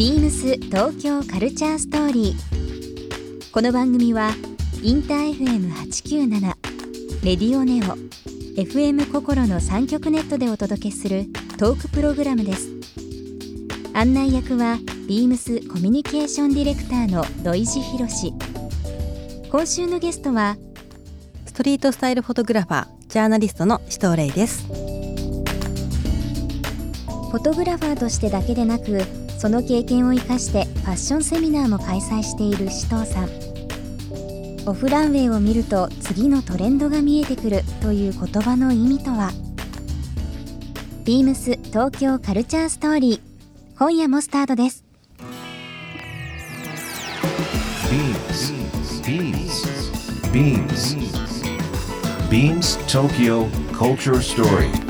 ビームス東京カルチャーストーリー。この番組はインター FM897 レディオネオ FM 心の三極ネットでお届けするトークプログラムです。案内役はビームスコミュニケーションディレクターの土井博志。今週のゲストはストリートスタイルフォトグラファージャーナリストの紫藤玲ですフォトグラファーとしてだけでなくその経験を生かしてファッションセミナーも開催している紫藤さんオフランウェイを見ると次のトレンドが見えてくるという言葉の意味とは？ビームス東京カルチャーストーリー今夜もスタートです Beams. Beams. Beams Tokyo Culture Story.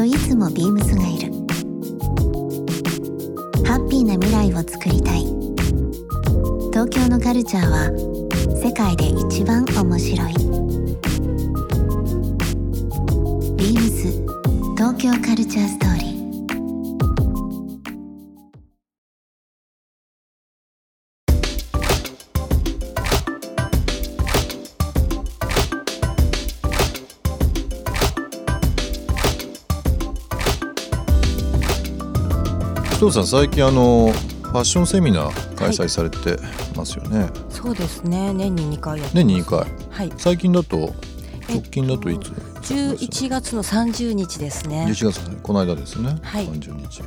といつもビームスがいる。ハッピーな未来を作りたい。東京のカルチャーは世界で一番面白い。ビームス東京カルチャーストーリー。藤さん最近あのファッションセミナー開催されてますよね、そうですね。年に2回やってます。年に2回。はい。最近だとえ直近だといつ？11月の30日ですね。11月この間ですね、はい。30日。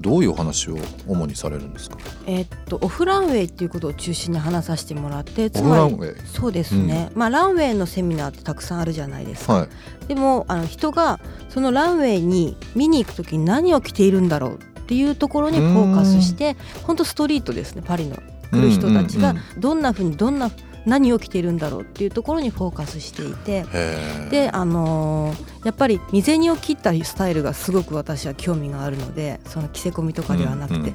どういうお話を主にされるんですか？えっとオフランウェイっていうことを中心に話させてもらってつオフラまりンウェイ。そうですね、まあランウェイのセミナーってたくさんあるじゃないですか、はい。でもあの人がそのランウェイに見に行く時に何を着ているんだろうっていうところにフォーカスして本当ストリートですねパリの。来る人たちがどんなふうにどんな何を着ているんだろうっていうところにフォーカスしていて。であのーやっぱり未然を切ったスタイルがすごく私は興味があるのでその着せ込みとかではなくて、うんうん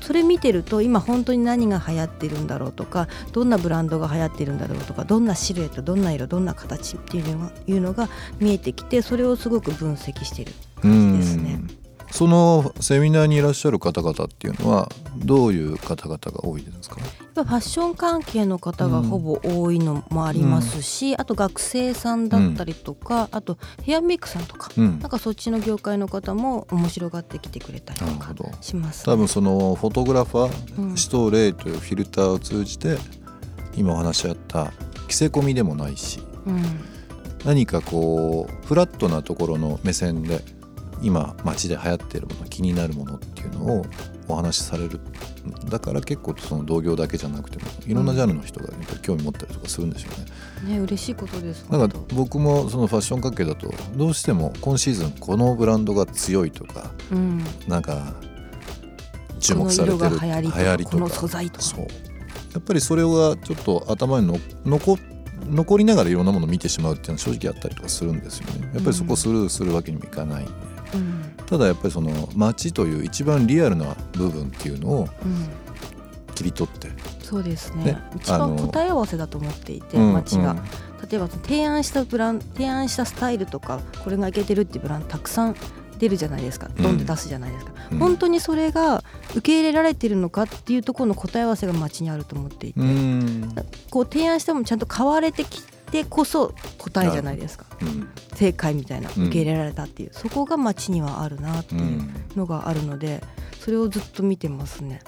それ見てると今本当に何が流行ってるんだろうとかどんなブランドが流行ってるんだろうとかどんなシルエットどんな色どんな形っていうのがいうのが見えてきてそれをすごく分析してる感じですね。そのセミナーにいらっしゃる方々っていうのはどういう方々が多いですか？やっぱファッション関係の方がほぼ多いのもありますし、あと学生さんだったりとか、あとヘアメイクさんとか、うん。なんかそっちの業界の方も面白がってきてくれたりとかします、ね。多分そのフォトグラファー、うんシトレイというフィルターを通じて今お話しあった着せ込みでもないしうん。何かこうフラットなところの目線で今街で流行ってるもの気になるものっていうのをお話しされるだから結構その同業だけじゃなくてもいろんなジャンルの人が興味持ったりとかするんでしょうね。ね嬉しいことです。なんか本僕もそのファッション関係だとどうしても今シーズンこのブランドが強いとか当うん、なんか注目されてる流行りとかこの素材とか。そう。やっぱりそれがちょっと頭にの残残りながらいろんなものを見てしまうっていうのは正直あったりとかするんですよね。やっぱりそこスルーするわけにもいかないんで、うん。ただやっぱりその街という一番リアルな部分っていうのをうん、切り取って。そうですね。ね一番答え合わせだと思っていて、うん街が、うん。例えば提案したブラン提案したスタイルとかこれがいけてるっていうブランドたくさん出るじゃないですか。うん。ドンって出すじゃないですか、うん。本当にそれが受け入れられてるのかっていうところの答え合わせが街にあると思っていて、うん。こう提案してもちゃんと買われてきてこそ答えじゃないですか。うん。正解みたいなうん。受け入れられたっていう、そこが街にはあるなってういうんのがあるのでそれをずっと見てますね。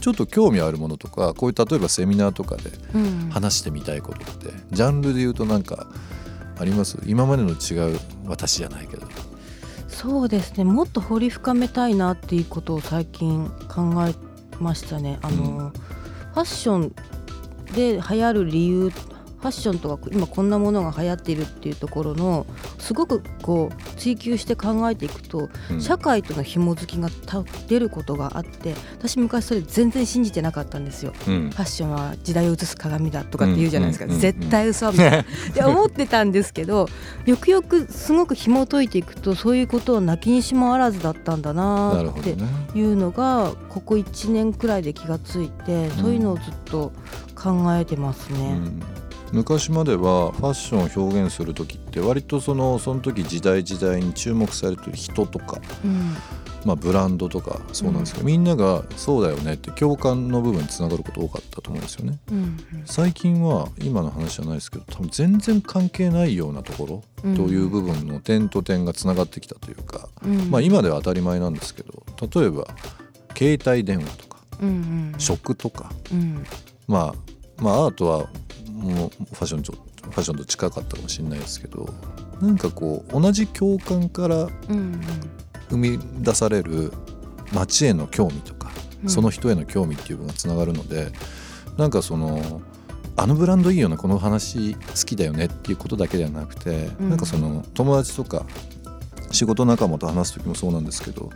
ちょっと興味あるものとかこういう例えばセミナーとかでうん。話してみたいことってジャンルで言うとなんかあります？今までの違う私じゃないけど。そうですね。もっと掘り深めたいなっていうことを最近考えましたね。あの、うん。ファッションで流行る理由流ファッションとか今こんなものが流行っているっていうところのすごくこう追求して考えていくと、うん。社会との紐づきがた出ることがあって私昔それ全然信じてなかったんですよ。うん。ファッションは時代を映す鏡だとかって言うじゃないですか、絶対嘘みたい。なって思ってたんですけどよくよくすごく紐解いていくとそういうことは泣きにしもあらずだったんだななっていうのがここ1年くらいで気がついて、そういうのをずっと考えてますね。うん昔まではファッションを表現する時って割とそのその時時代時代に注目されてる人とか、うん。まあ、ブランドとかそうなんですけど、みんながそうだよねって共感の部分につながること多かったと思うんですよね。うん最近は今の話じゃないですけど多分全然関係ないようなところという部分の点と点がつながってきたというか、うん。まあ、今では当たり前なんですけど例えば携帯電話とかうんうん。食とか、うん。まあ、まあアートはもうファッションとファッションと近かったかもしれないですけどなんかこう同じ共感からうん生み出される街への興味とか、うん。その人への興味っていう部分がつながるのでなんかそのあのブランドいいよねこの話好きだよねっていうことだけではなくて、うん。なんかその友達とか仕事仲間と話す時もそうなんですけど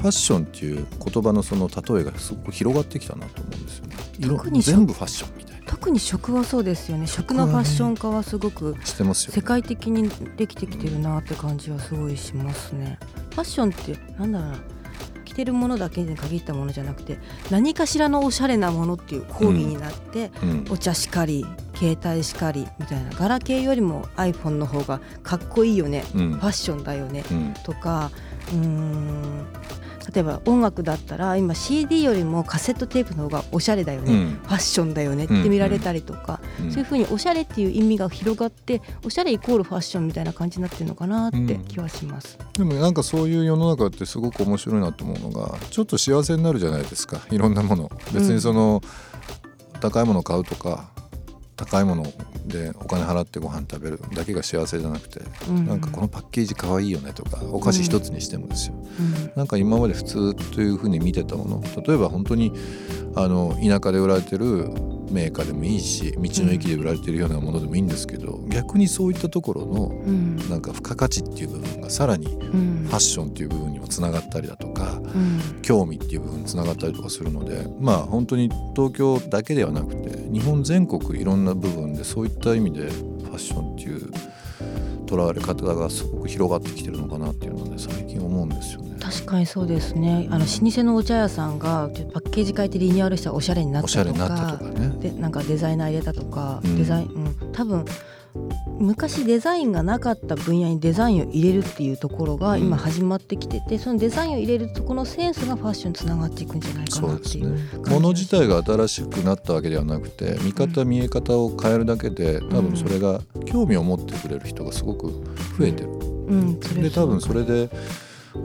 ファッションっていう言葉のその例えがすごく広がってきたなと思うんですよね。色特に全部ファッションみたいな特に食はそうですよね。食のファッション化はすごくしてますよ、ね。世界的にできてきてるなって感じはすごいしますね。ファッションってなんだろうな。着てるものだけに限ったものじゃなくて何かしらのおしゃれなものっていう講義になって、うん。お茶しかり携帯しかりみたいな。ガラケーよりも iPhone の方がかっこいいよね、うん。ファッションだよね。うん。とかうーん例えば音楽だったら今 CD よりもカセットテープの方がおしゃれだよね、うん。ファッションだよね。って見られたりとか、うん。そういうふうにおしゃれっていう意味が広がっておしゃれイコールファッションみたいな感じになってるのかなってうん。気はします。でもなんかそういう世の中ってすごく面白いなと思うのがちょっと幸せになるじゃないですか。いろんなもの。別にその、高いものを買うとか高いものでお金払ってご飯食べるだけが幸せじゃなくて、うん。なんかこのパッケージ可愛いよねとかお菓子一つにしてもですよ、うん。なんか今まで普通というふうに見てたもの例えば本当にあの田舎で売られてるメーカーでもいいし道の駅で売られてるようなものでもいいんですけど、逆にそういったところのうん。なんか付加価値っていう部分がさらにうん。ファッションっていう部分にもつながったりだとかうん。興味っていう部分につながったりとかするのでまあ本当に東京だけではなくて日本全国いろんな部分でそういった意味でファッションっていう捉われ方がすごく広がってきてるのかなっていうので最近思うんですよね。確かにそうですね。あの老舗のお茶屋さんがパッケージ変えてリニューアルしたらおしゃれになったとか。とかね。でなんかデザイナー入れたとか、うん。デザイン、うん、多分昔デザインがなかった分野にデザインを入れるっていうところが今始まってきてて、そのデザインを入れるとこのセンスがファッションにつながっていくんじゃないかなっていう。ね。物自体が新しくなったわけではなくて見方見え方を変えるだけで多分それが興味を持ってくれる人がすごく増えてる。うん、それで多分それで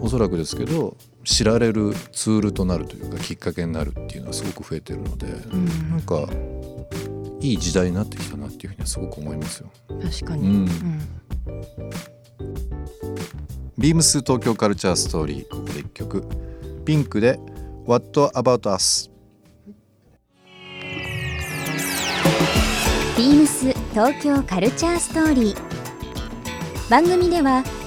おそらくですけど知られるツールとなるというかきっかけになるっていうのはすごく増えてるので、うん。なんかいい時代になってきたなっていうふうにはすごく思いますよ。確かに、うん。うん。ビームス東京カルチャーストーリーここで一曲。ピンクで What About Us ビームス東京カルチャーストーリー。番組では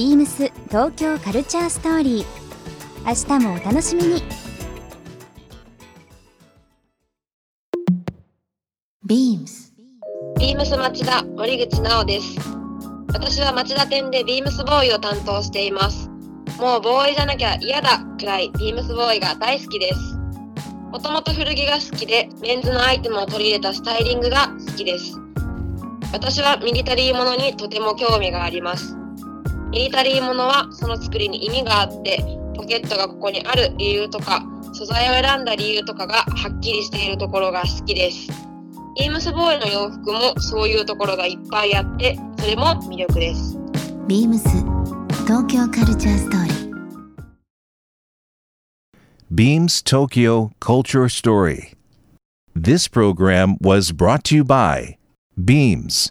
ビームス東京カルチャーストーリー明日もお楽しみにビームスビームス町田森口直です。私は町田店でビームスボーイを担当しています。もうボーイじゃなきゃ嫌だくらいビームスボーイが大好きです。もともと古着が好きでメンズのアイテムを取り入れたスタイリングが好きです。私はミリタリーものにとても興味があります。ミリタリーものはその作りに意味があってポケットがここにある理由とか素材を選んだ理由とかがはっきりしているところが好きです。ビームスボーイの洋服もそういうところがいっぱいあって、それも魅力です。ビームス東京カルチャーストーリー Beams Tokyo Culture Story. This program was brought to you by Beams.